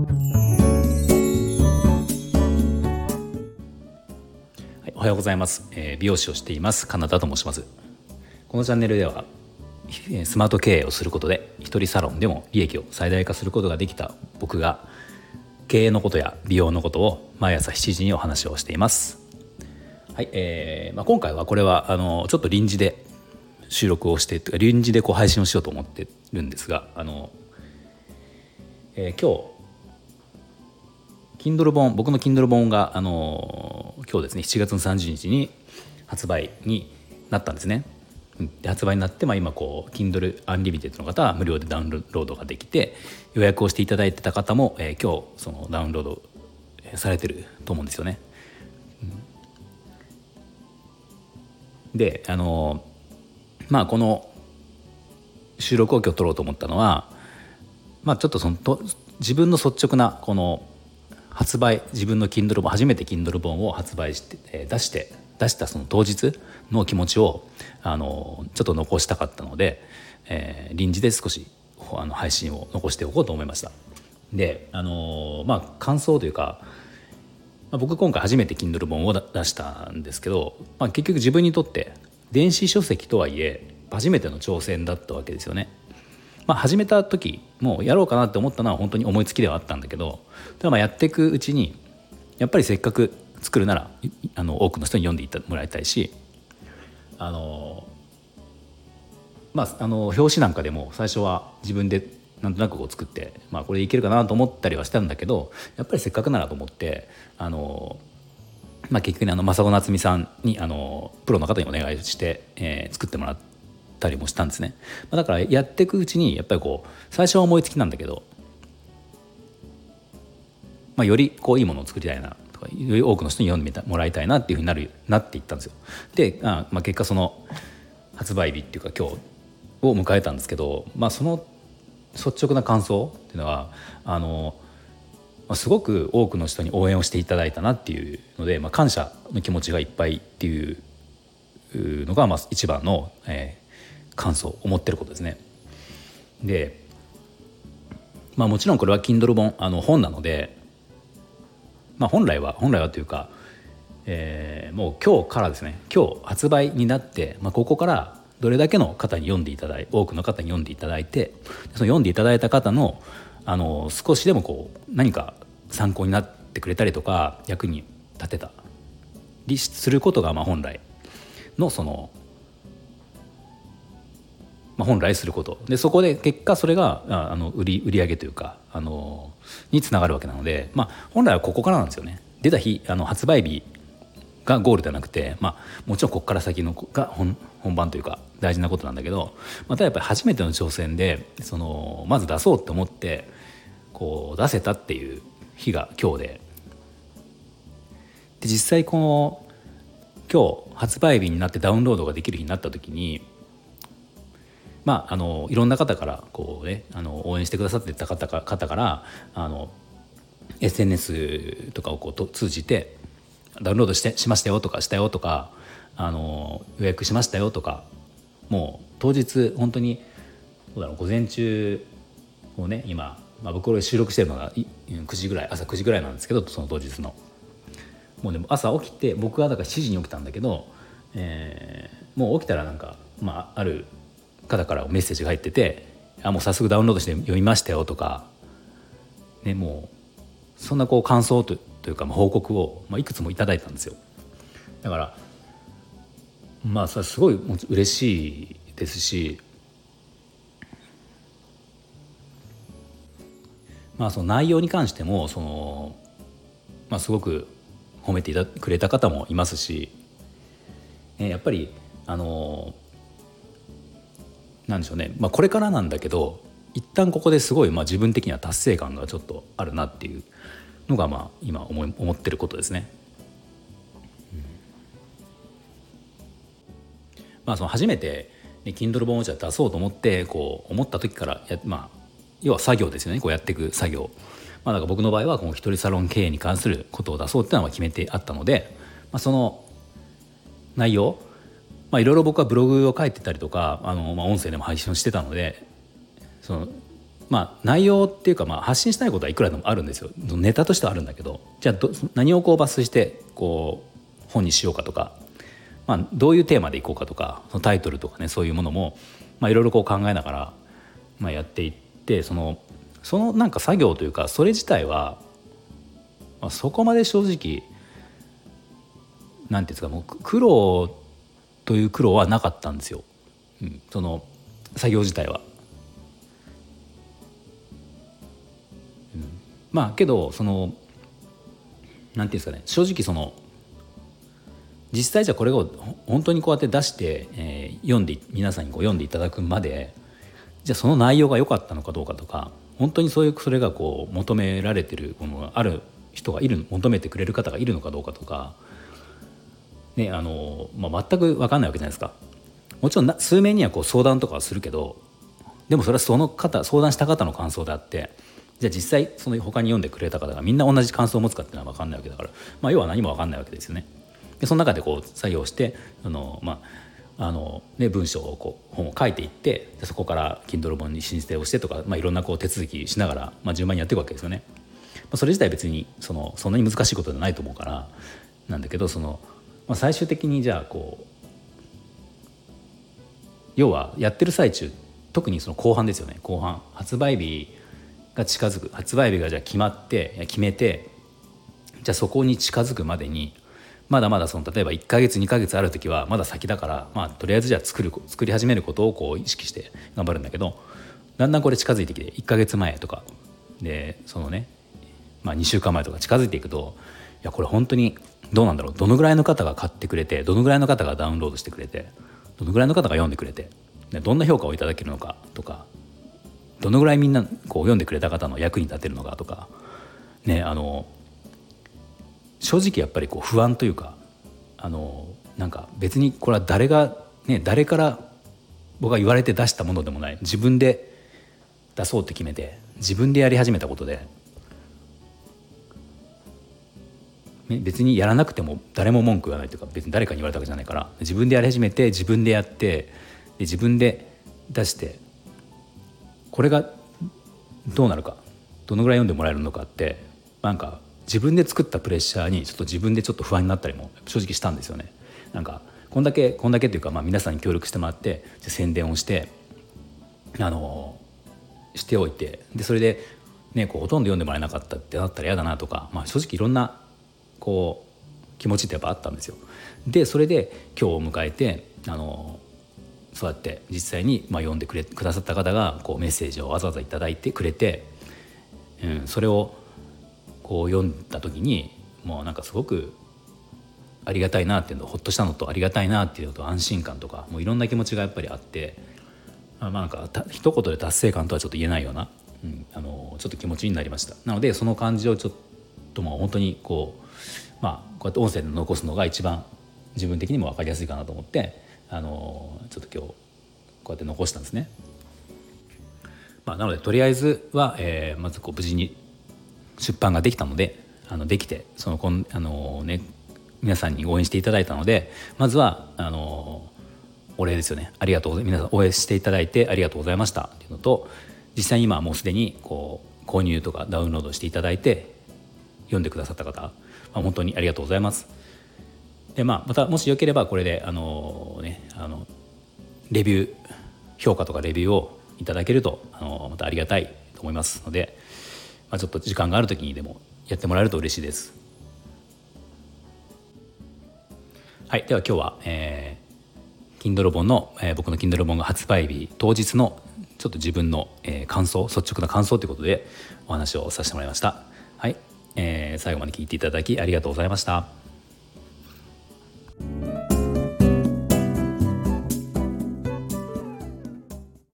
はいおはようございます、えー、美容師をしています。カナダと申します。このチャンネルではスマート経営をすることで一人サロンでも利益を最大化することができた僕が経営のことや美容のことを毎朝7時にお話をしています。はい、えーまあ、今回はこれはあのちょっと臨時で収録をして臨時でこう配信をしようと思ってるんですがあの、えー、今日 Kindle 本僕の Kindle 本があの今日ですね7月の30日に発売になったんですね。で発売になって、まあ、今こう Kindle Unlimited の方は無料でダウンロードができて予約をしていただいてた方も、えー、今日そのダウンロードされてると思うんですよね。であのまあこの収録を今日撮ろうと思ったのはまあちょっとそのと自分の率直なこの発売自分の Kindle 本初めて Kindle 本を発売して、えー、出して出したその当日の気持ちをあのちょっと残したかったので、えー、臨時で少しあの配信を残しておこうと思いました。であのまあ感想というか、まあ、僕今回初めて Kindle 本を出したんですけど、まあ、結局自分にとって電子書籍とはいえ初めての挑戦だったわけですよね。まあ、始めた時もうやろうかなって思ったのは本当に思いつきではあったんだけどただまあやっていくうちにやっぱりせっかく作るならあの多くの人に読んでいってもらいたいしあのまああの表紙なんかでも最初は自分でなんとなくこう作って、まあ、これいけるかなと思ったりはしたんだけどやっぱりせっかくならと思ってあの、まあ、結局ねあの正子夏美さんにあのプロの方にお願いして、えー、作ってもらってたりもしたんですね、まあ、だからやっていくうちにやっぱりこう最初は思いつきなんだけど、まあ、よりこういいものを作りたいなとかより多くの人に読んでもらいたいなっていうふうになるなっていったんですよ。であ、まあ、結果その発売日っていうか今日を迎えたんですけど、まあ、その率直な感想っていうのはあのすごく多くの人に応援をしていただいたなっていうので、まあ、感謝の気持ちがいっぱいっていうのがまあ一番の、えー、感想思ってることですね。でまあもちろんこれは Kindle 本あの本なのでまあ、本来は本来はというか、えー、もう今日からですね今日発売になって、まあ、ここからどれだけの方に読んでいただい多くの方に読んでいただいてその読んでいただいた方のあの少しでもこう何か参考になってくれたりとか役に立てたりすることがまあ本来のその、まあ、本来することでそこで結果それがあの売り売上げというかあのにつながるわけなので、まあ、本来はここからなんですよね。出た日あの発売日がゴールではなくて、まあ、もちろんここから先のが本本番というか大事なことなんだけどまたやっぱり初めての挑戦でそのまず出そうって思ってこう出せたっていう日が今日でで実際この今日発売日になってダウンロードができる日になった時にまあ、あのいろんな方からこう、ね、あの応援してくださってた方か方からあの SNS とかをこうと通じてダウンロードしてしましたよとかしたよとかあの予約しましたよとかもう当日本当にどうだろう午前中をね今、まあ、僕これ収録してるのが9時ぐらい朝9時ぐらいなんですけどその当日の。もうでも朝起きて僕はだから7時に起きたんだけど、えー、もう起きたらなんか、まあ、ある方からメッセージが入ってて「あもう早速ダウンロードして読みましたよ」とか、ね、もうそんなこう感想というか、まあ、報告を、まあ、いくつもいただいたんですよ。だからまあそれすごい嬉しいですしまあその内容に関してもその、まあ、すごく褒めてくれた方もいますし、ね、やっぱりあのなんでしょうね、まあ、これからなんだけど一旦ここですごいまあ自分的には達成感がちょっとあるなっていうのがまあ今思い思ってることですね。まあ、その初めて、ね、Kindle 本をじゃ出そうと思ってこう思った時からや、まあ、要は作業ですよねこうやっていく作業。まあ、だか僕の場合はこの一人サロン経営に関することを出そうっていうのは決めてあったので、まあ、その内容まあいろいろ僕はブログを書いてたりとかあの、まあ、音声でも配信をしてたのでそのまあ内容っていうかまあ発信したいことはいくらでもあるんですよ。ネタとしてはあるんだけどじゃあ何をこう抜粋してこう本にしようかとか、まあ、どういうテーマでいこうかとかそのタイトルとかねそういうものもまあいろいろこう考えながら、まあ、やっていってそのそのなんか作業というかそれ自体は、まあ、そこまで正直なんていうんですかもう苦労という苦労はなかったんですよ、うん、その作業自体は。うん、まあけどそのなんていうんですかね。正直その実際じゃこれを本当にこうやって出して、えー、読んで皆さんにこう読んでいただくまでじゃあその内容が良かったのかどうかとか本当にそういうそれがこう求められてるものがある人がいる求めてくれる方がいるのかどうかとか、ねあのまあ、全く分かんないわけじゃないですか。もちろん数名にはこう相談とかはするけどでもそれはその方相談した方の感想であってじゃあ実際その他に読んでくれた方がみんな同じ感想を持つかっていうのは分かんないわけだから、まあ、要は何も分かんないわけですよね。でその中でこう作業してあの、まああのね、文章をこう本を書いていってそこから Kindle 本に申請をしてとか、まあ、いろんなこう手続きしながら、まあ、順番にやっていくわけですよね。まあ、それ自体別にそのそんなに難しいことじゃないと思うからなんだけどその、まあ、最終的にじゃあこう要はやってる最中特にその後半ですよね。後半。発売日が近づく。発売日がじゃあ決まって決めてじゃあそこに近づくまでにまだまだその例えば1ヶ月2ヶ月ある時はまだ先だから、まあ、とりあえずじゃあ作る作り始めることをこう意識して頑張るんだけどだんだんこれ近づいてきて1ヶ月前とか。でそのね、まあ、2週間前とか近づいていくといやこれ本当にどうなんだろう？どのぐらいの方が買ってくれてどのぐらいの方がダウンロードしてくれてどのぐらいの方が読んでくれてどんな評価をいただけるのかとかどのぐらいみんなこう読んでくれた方の役に立てるのかとかねあの正直やっぱりこう不安というかあのなんか別にこれは誰がね誰から僕が言われて出したものでもない。自分で出そうって決めて自分でやり始めたことで別にやらなくても誰も文句言わないというか別に誰かに言われたわけじゃないから自分でやり始めて自分でやってで自分で出してこれがどうなるかどのぐらい読んでもらえるのかってなんか自分で作ったプレッシャーにちょっと自分でちょっと不安になったりも正直したんですよね。なんかこんだけこんだけというか、まあ、皆さんに協力してもらって宣伝をしてあのしておいてでそれで、ね、こうほとんど読んでもらえなかったってなったら嫌だなとか、まあ、正直いろんなこう気持ちってやっぱあったんですよ。でそれで今日を迎えてあのそうやって実際に、まあ、読んでくれくださった方がこうメッセージをわざわざ頂いてくれて、うん、それをこう読んだ時にもうなんかすごくありがたいなっていうのほっとしたのとありがたいなっていうのと安心感とかもういろんな気持ちがやっぱりあってまあなんかた一言で達成感とはちょっと言えないような、うん、あのちょっと気持ちになりましたなのでその感じをちょっとも本当にこうまあこうやって音声で残すのが一番自分的にも分かりやすいかなと思ってあのちょっと今日こうやって残したんですね。まあ、なのでとりあえずは、えー、まずこう無事に出版ができたのであのできてそのこんあの、ね、皆さんに応援していただいたのでまずはあのお礼ですよねありがとう皆さん応援していただいてありがとうございましたっていうのと実際に今もうすでにこう購入とかダウンロードしていただいて読んでくださった方、まあ、本当にありがとうございます。でまあ、またもしよければこれであの、ね、あのレビュー評価とかレビューをいただけるとあのまたありがたいと思いますのでまあ、ちょっと時間がある時にでもやってもらえると嬉しいです。はい、では今日は、えー、Kindle 本の、えー、僕の Kindle 本が発売日当日のちょっと自分の、えー、感想率直な感想ということでお話をさせてもらいました。はい、えー、最後まで聞いていただきありがとうございました。